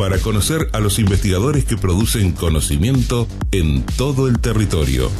para conocer a los investigadores que producen conocimiento en todo el territorio.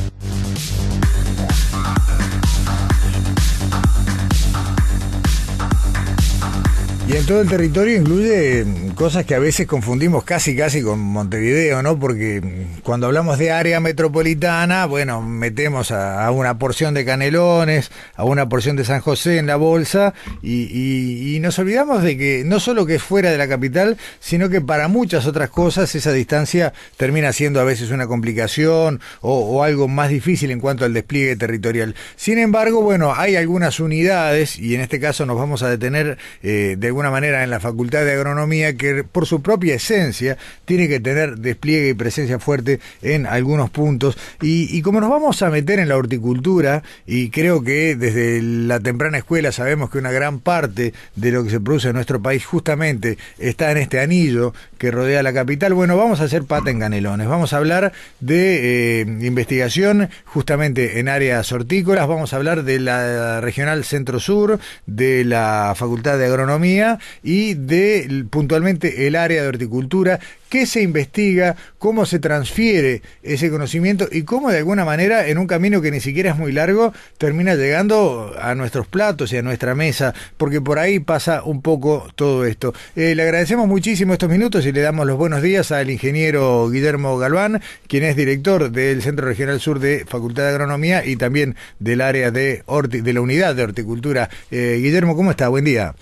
Y en todo el territorio incluye cosas que a veces confundimos casi casi con Montevideo, ¿no? Porque cuando hablamos de área metropolitana, bueno, metemos a, una porción de Canelones, a una porción de San José en la bolsa y, nos olvidamos de que no solo que es fuera de la capital, sino que para muchas otras cosas esa distancia termina siendo a veces una complicación o, algo más difícil en cuanto al despliegue territorial. Sin embargo, bueno, hay algunas unidades y en este caso nos vamos a detener eh, de alguna manera en la Facultad de Agronomía que por su propia esencia tiene que tener despliegue y presencia fuerte en algunos puntos. Y, como nos vamos a meter en la horticultura, y creo que desde la temprana escuela sabemos que una gran parte de lo que se produce en nuestro país justamente está en este anillo que rodea la capital, bueno, vamos a hacer pata en Canelones. Vamos a hablar de eh, investigación justamente en áreas hortícolas, vamos a hablar de la Regional Centro Sur, de la Facultad de Agronomía, y de puntualmente el área de horticultura, qué se investiga, cómo se transfiere ese conocimiento y cómo de alguna manera en un camino que ni siquiera es muy largo termina llegando a nuestros platos y a nuestra mesa, porque por ahí pasa un poco todo esto. Eh, le agradecemos muchísimo estos minutos y le damos los buenos días al ingeniero Guillermo Galván, quien es director del Centro Regional Sur de Facultad de Agronomía y también del área de, de la unidad de horticultura. Eh, Guillermo, ¿cómo está? Buen día.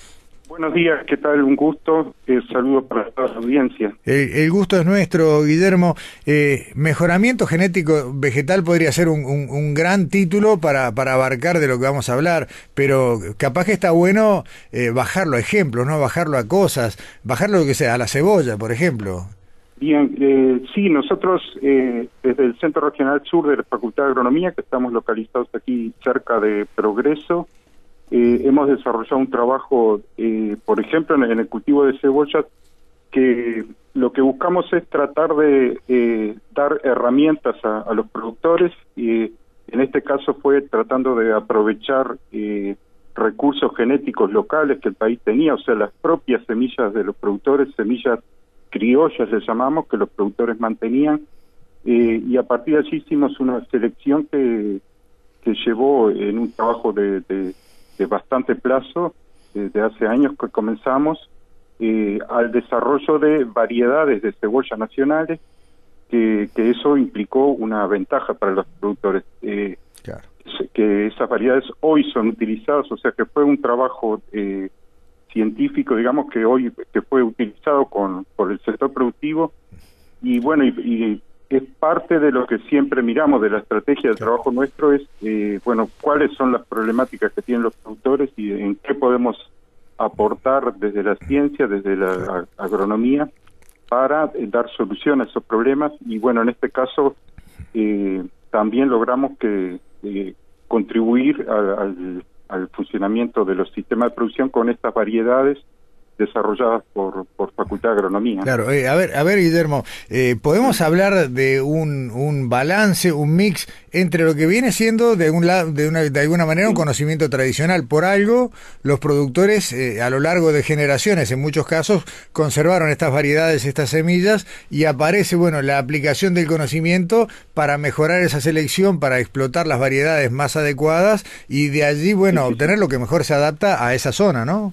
Buenos días, ¿qué tal? Un gusto. Eh, saludos para toda la audiencia. El, gusto es nuestro, Guillermo. Eh, mejoramiento genético vegetal podría ser un, gran título para, para, abarcar de lo que vamos a hablar, pero capaz que está bueno eh, bajarlo a ejemplos, ¿no? Bajarlo a cosas, bajarlo lo que sea, a la cebolla, por ejemplo. Bien, eh, sí, nosotros desde el Centro Regional Sur de la Facultad de Agronomía, que estamos localizados aquí cerca de Progreso, eh, hemos desarrollado un trabajo, eh, por ejemplo, en, el cultivo de cebollas, que lo que buscamos es tratar de eh, dar herramientas a, los productores y en este caso fue tratando de aprovechar recursos genéticos locales que el país tenía, o sea, las propias semillas de los productores, semillas criollas le llamamos, que los productores mantenían, y a partir de allí hicimos una selección que, que llevó en un trabajo de bastante plazo, desde hace años que comenzamos, eh, al desarrollo de variedades de cebolla nacionales, que, que eso implicó una ventaja para los productores. Eh, que esas variedades hoy son utilizadas, o sea que fue un trabajo eh, científico, digamos, que hoy que fue utilizado con por el sector productivo y bueno, y es parte de lo que siempre miramos de la estrategia de trabajo nuestro es, eh, bueno, cuáles son las problemáticas que tienen los productores y en qué podemos aportar desde la ciencia, desde la agronomía, para eh, dar solución a esos problemas. Y bueno, en este caso eh, también logramos que contribuir al, al funcionamiento de los sistemas de producción con estas variedades desarrolladas por, por Facultad de Agronomía. Claro, eh, a ver, a ver, Guillermo, eh, podemos hablar de un, un balance, un mix entre lo que viene siendo de un lado, de, una, de alguna manera un conocimiento tradicional. Por algo, los productores eh, a lo largo de generaciones, en muchos casos, conservaron estas variedades, estas semillas, y aparece, bueno, la aplicación del conocimiento para mejorar esa selección, para explotar las variedades más adecuadas y de allí, bueno, obtener lo que mejor se adapta a esa zona, ¿no?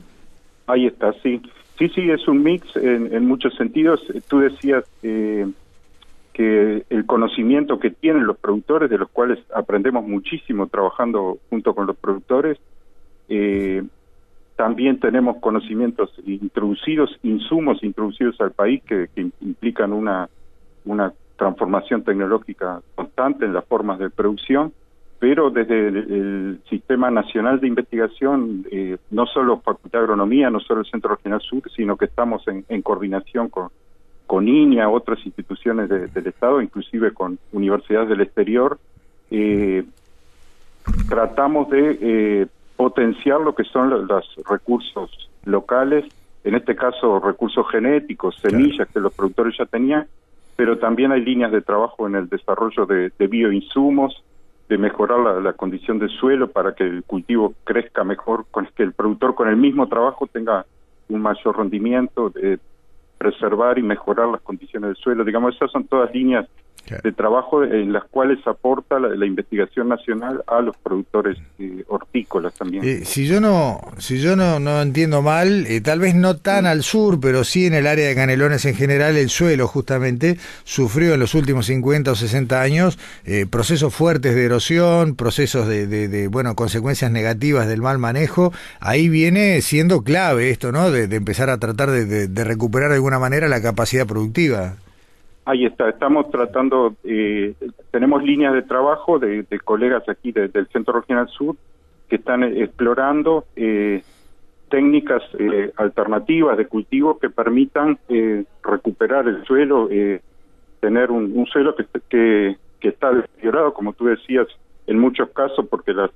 Ahí está, sí. Sí, sí, es un mix en, muchos sentidos. Tú decías eh, que el conocimiento que tienen los productores, de los cuales aprendemos muchísimo trabajando junto con los productores, eh, también tenemos conocimientos introducidos, insumos introducidos al país que, que implican una, una transformación tecnológica constante en las formas de producción pero desde el, Sistema Nacional de Investigación, eh, no solo Facultad de Agronomía, no solo el Centro Regional Sur, sino que estamos en, coordinación con, con INIA, otras instituciones del Estado, inclusive con universidades del exterior, eh, tratamos de eh, potenciar lo que son los, recursos locales, en este caso recursos genéticos, semillas que los productores ya tenían, pero también hay líneas de trabajo en el desarrollo de, bioinsumos, de mejorar la, condición del suelo para que el cultivo crezca mejor, con que el productor con el mismo trabajo tenga un mayor rendimiento, de preservar y mejorar las condiciones del suelo. Digamos, esas son todas líneas de trabajo en las cuales aporta la, investigación nacional a los productores eh, hortícolas también. Eh, si yo no si yo no, no entiendo mal, eh, tal vez no tan al sur, pero sí en el área de Canelones en general, el suelo justamente sufrió en los últimos 50 o 60 años procesos fuertes de erosión, procesos de, de, bueno, consecuencias negativas del mal manejo. Ahí viene siendo clave esto, ¿no? De, de empezar a tratar de recuperar de alguna manera la capacidad productiva. Ahí está, estamos tratando, eh, tenemos líneas de trabajo de, colegas aquí del Centro Regional Sur que están explorando eh, técnicas eh, alternativas de cultivo que permitan recuperar el suelo, tener un, suelo que, que, que, está deteriorado, como tú decías, en muchos casos porque las,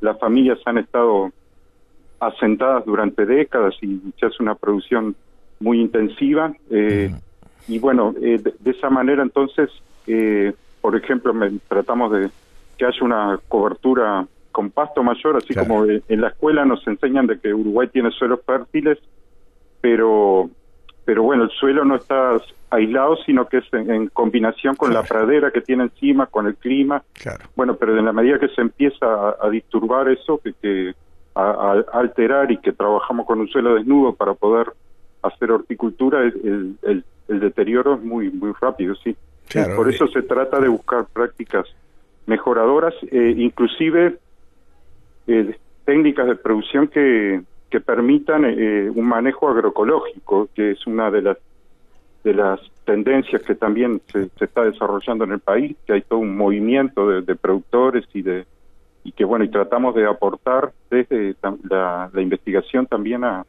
las familias han estado asentadas durante décadas y se hace una producción muy intensiva. Eh, y bueno, eh, de, esa manera entonces, eh, por ejemplo, tratamos de que haya una cobertura con pasto mayor, así como en la escuela nos enseñan de que Uruguay tiene suelos fértiles, pero pero bueno, el suelo no está aislado, sino que es en, combinación con la pradera que tiene encima, con el clima. Bueno, pero en la medida que se empieza a, disturbar eso, que, que a, alterar y que trabajamos con un suelo desnudo para poder hacer horticultura, el, el, el deterioro es muy muy rápido, sí. por eso se trata de buscar prácticas mejoradoras, eh, inclusive eh, técnicas de producción que, que permitan eh, un manejo agroecológico, que es una de las de las tendencias que también se, está desarrollando en el país, que hay todo un movimiento de, productores y de y que bueno y tratamos de aportar desde la investigación también a,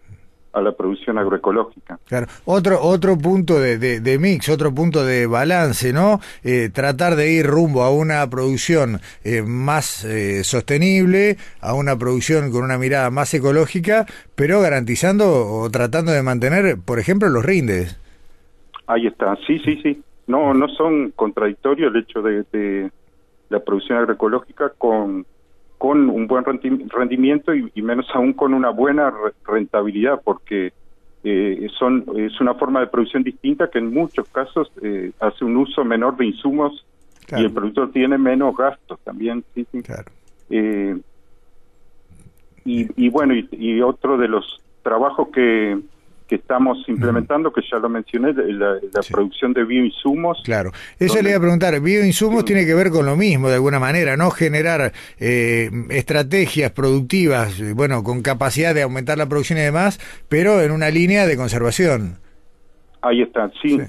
a la producción agroecológica. Claro, otro otro punto de, de, mix, otro punto de balance, ¿no? Eh, tratar de ir rumbo a una producción eh, más eh, sostenible, a una producción con una mirada más ecológica, pero garantizando o tratando de mantener, por ejemplo, los rindes. Ahí está, sí, sí, sí. No, no son contradictorios el hecho de, de la producción agroecológica con con un buen rendimiento y, menos aún con una buena rentabilidad, porque eh, son es una forma de producción distinta que en muchos casos eh, hace un uso menor de insumos y el productor tiene menos gastos también. Sí, eh, y, y, bueno, y, otro de los trabajos que, que estamos implementando, que ya lo mencioné, la, producción de bioinsumos. Claro, eso le iba a preguntar, bioinsumos tiene que ver con lo mismo, de alguna manera, ¿no? Generar eh, estrategias productivas, bueno, con capacidad de aumentar la producción y demás, pero en una línea de conservación. Ahí está, sí.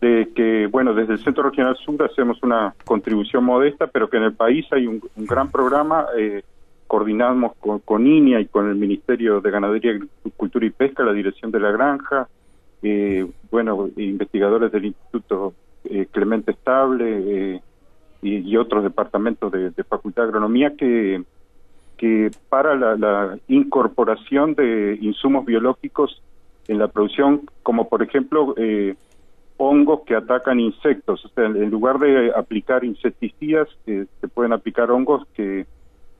De que, bueno, desde el Centro Regional Sur hacemos una contribución modesta, pero que en el país hay un, gran programa eh, coordinamos con, con INIA y con el Ministerio de Ganadería, Agricultura y Pesca, la Dirección de la Granja, eh, bueno, investigadores del Instituto eh, Clemente Estable eh, y, otros departamentos de, Facultad de Agronomía que, que para la, incorporación de insumos biológicos en la producción, como por ejemplo hongos que atacan insectos. O sea, en lugar de aplicar insecticidas, se pueden aplicar hongos que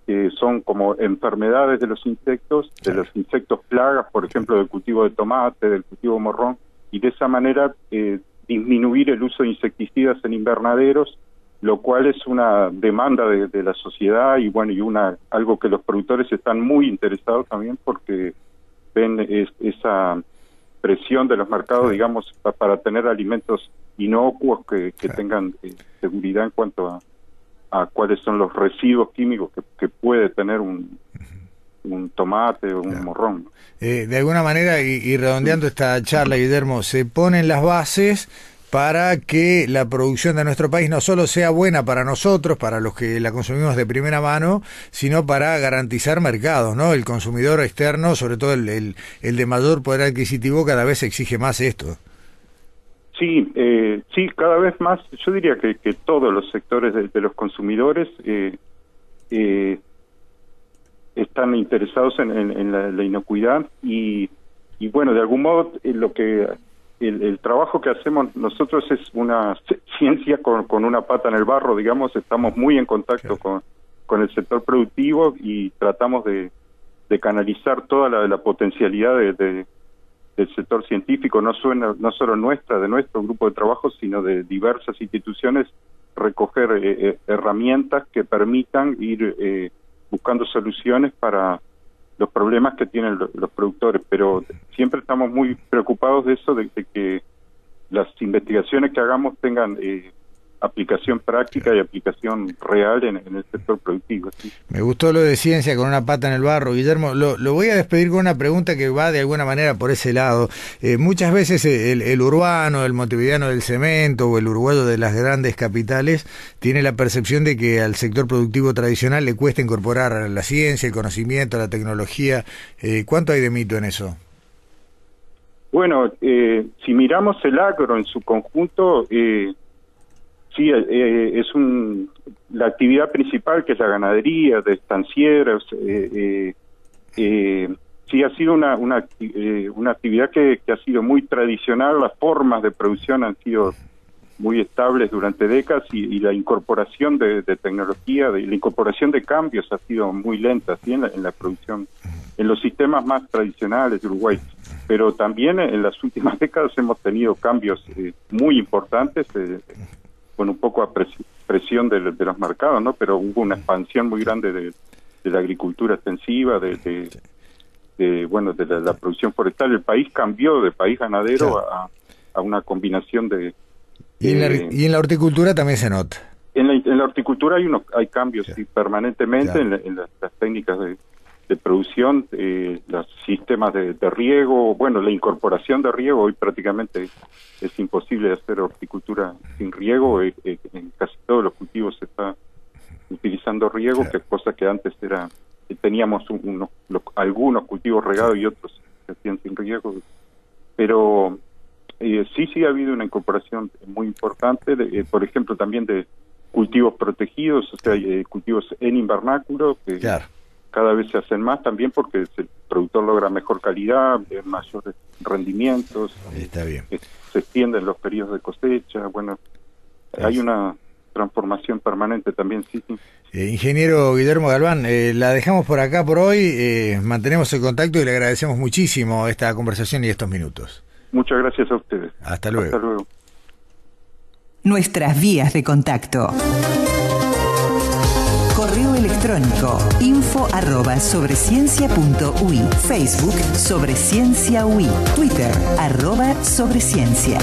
que son como enfermedades de los insectos, de los insectos plagas, por ejemplo, del cultivo de tomate, del cultivo morrón, y de esa manera eh, disminuir el uso de insecticidas en invernaderos, lo cual es una demanda de, la sociedad y bueno, y una algo que los productores están muy interesados también porque ven esa presión de los mercados, digamos, para tener alimentos inocuos que, tengan eh, seguridad en cuanto a a cuáles son los residuos químicos que, puede tener un, un tomate o un morrón. Eh, de alguna manera, y, redondeando esta charla, Guillermo, se ponen las bases para que la producción de nuestro país no solo sea buena para nosotros, para los que la consumimos de primera mano, sino para garantizar mercados, ¿no? El consumidor externo, sobre todo el, el, el de mayor poder adquisitivo, cada vez exige más esto. Sí, eh, sí, cada vez más, yo diría que, que todos los sectores de, los consumidores eh, eh, están interesados en, la, inocuidad y, y, bueno, de algún modo eh, lo que el, trabajo que hacemos nosotros es una ciencia con, con, una pata en el barro, digamos, estamos muy en contacto con, con el sector productivo y tratamos de, de canalizar toda la, la potencialidad de del sector científico, no, suena, no solo nuestra, de nuestro grupo de trabajo, sino de diversas instituciones, recoger eh, eh, herramientas que permitan ir eh, buscando soluciones para los problemas que tienen los, productores. Pero siempre estamos muy preocupados de eso, de, de que las investigaciones que hagamos tengan aplicación práctica y aplicación real en, el sector productivo. Me gustó lo de ciencia con una pata en el barro, Guillermo. Lo, voy a despedir con una pregunta que va de alguna manera por ese lado. Eh, muchas veces el, urbano, el montevideano del cemento o el uruguayo de las grandes capitales tiene la percepción de que al sector productivo tradicional le cuesta incorporar la ciencia, el conocimiento, la tecnología. Eh, ¿Cuánto hay de mito en eso? Bueno, eh, si miramos el agro en su conjunto, eh, Sí, eh, eh, es un, la actividad principal que es la ganadería de estancieras. Eh, eh, sí, ha sido una, una, una actividad que, que, ha sido muy tradicional. Las formas de producción han sido muy estables durante décadas y, la incorporación de, tecnología, de, la incorporación de cambios ha sido muy lenta ¿sí? en, la, producción, en los sistemas más tradicionales de Uruguay pero también en las últimas décadas hemos tenido cambios muy importantes eh, bueno, un poco a presión de, los mercados, ¿no? Pero hubo una expansión muy grande de, la agricultura extensiva, de, de, bueno, de la, producción forestal. El país cambió de país ganadero a, a, una combinación de... Y en, la, y en la horticultura también se nota. En la, en la horticultura hay unos hay cambios permanentemente en, las, técnicas de, de producción, eh, los sistemas de, riego, bueno, la incorporación de riego, hoy prácticamente es imposible hacer horticultura sin riego, eh, eh, en casi todos los cultivos se está utilizando riego, que cosa que antes era, teníamos unos, algunos cultivos regados y otros se hacían sin riego, pero sí, sí ha habido una incorporación muy importante, de, por ejemplo, también de cultivos protegidos, o sea, cultivos en invernáculo, que claro cada vez se hacen más también porque el productor logra mejor calidad, eh, mayores rendimientos, Está bien. Eh, se extienden los periodos de cosecha, bueno, hay una transformación permanente también, sí. Eh, ingeniero Guillermo Galván, la dejamos por acá por hoy, mantenemos el contacto y le agradecemos muchísimo esta conversación y estos minutos. Muchas gracias a ustedes. Hasta luego. Hasta luego. Nuestras vías de contacto. Correo electrónico info arroba sobreciencia.ui Facebook Sobre Ciencia UI Twitter arroba Sobreciencia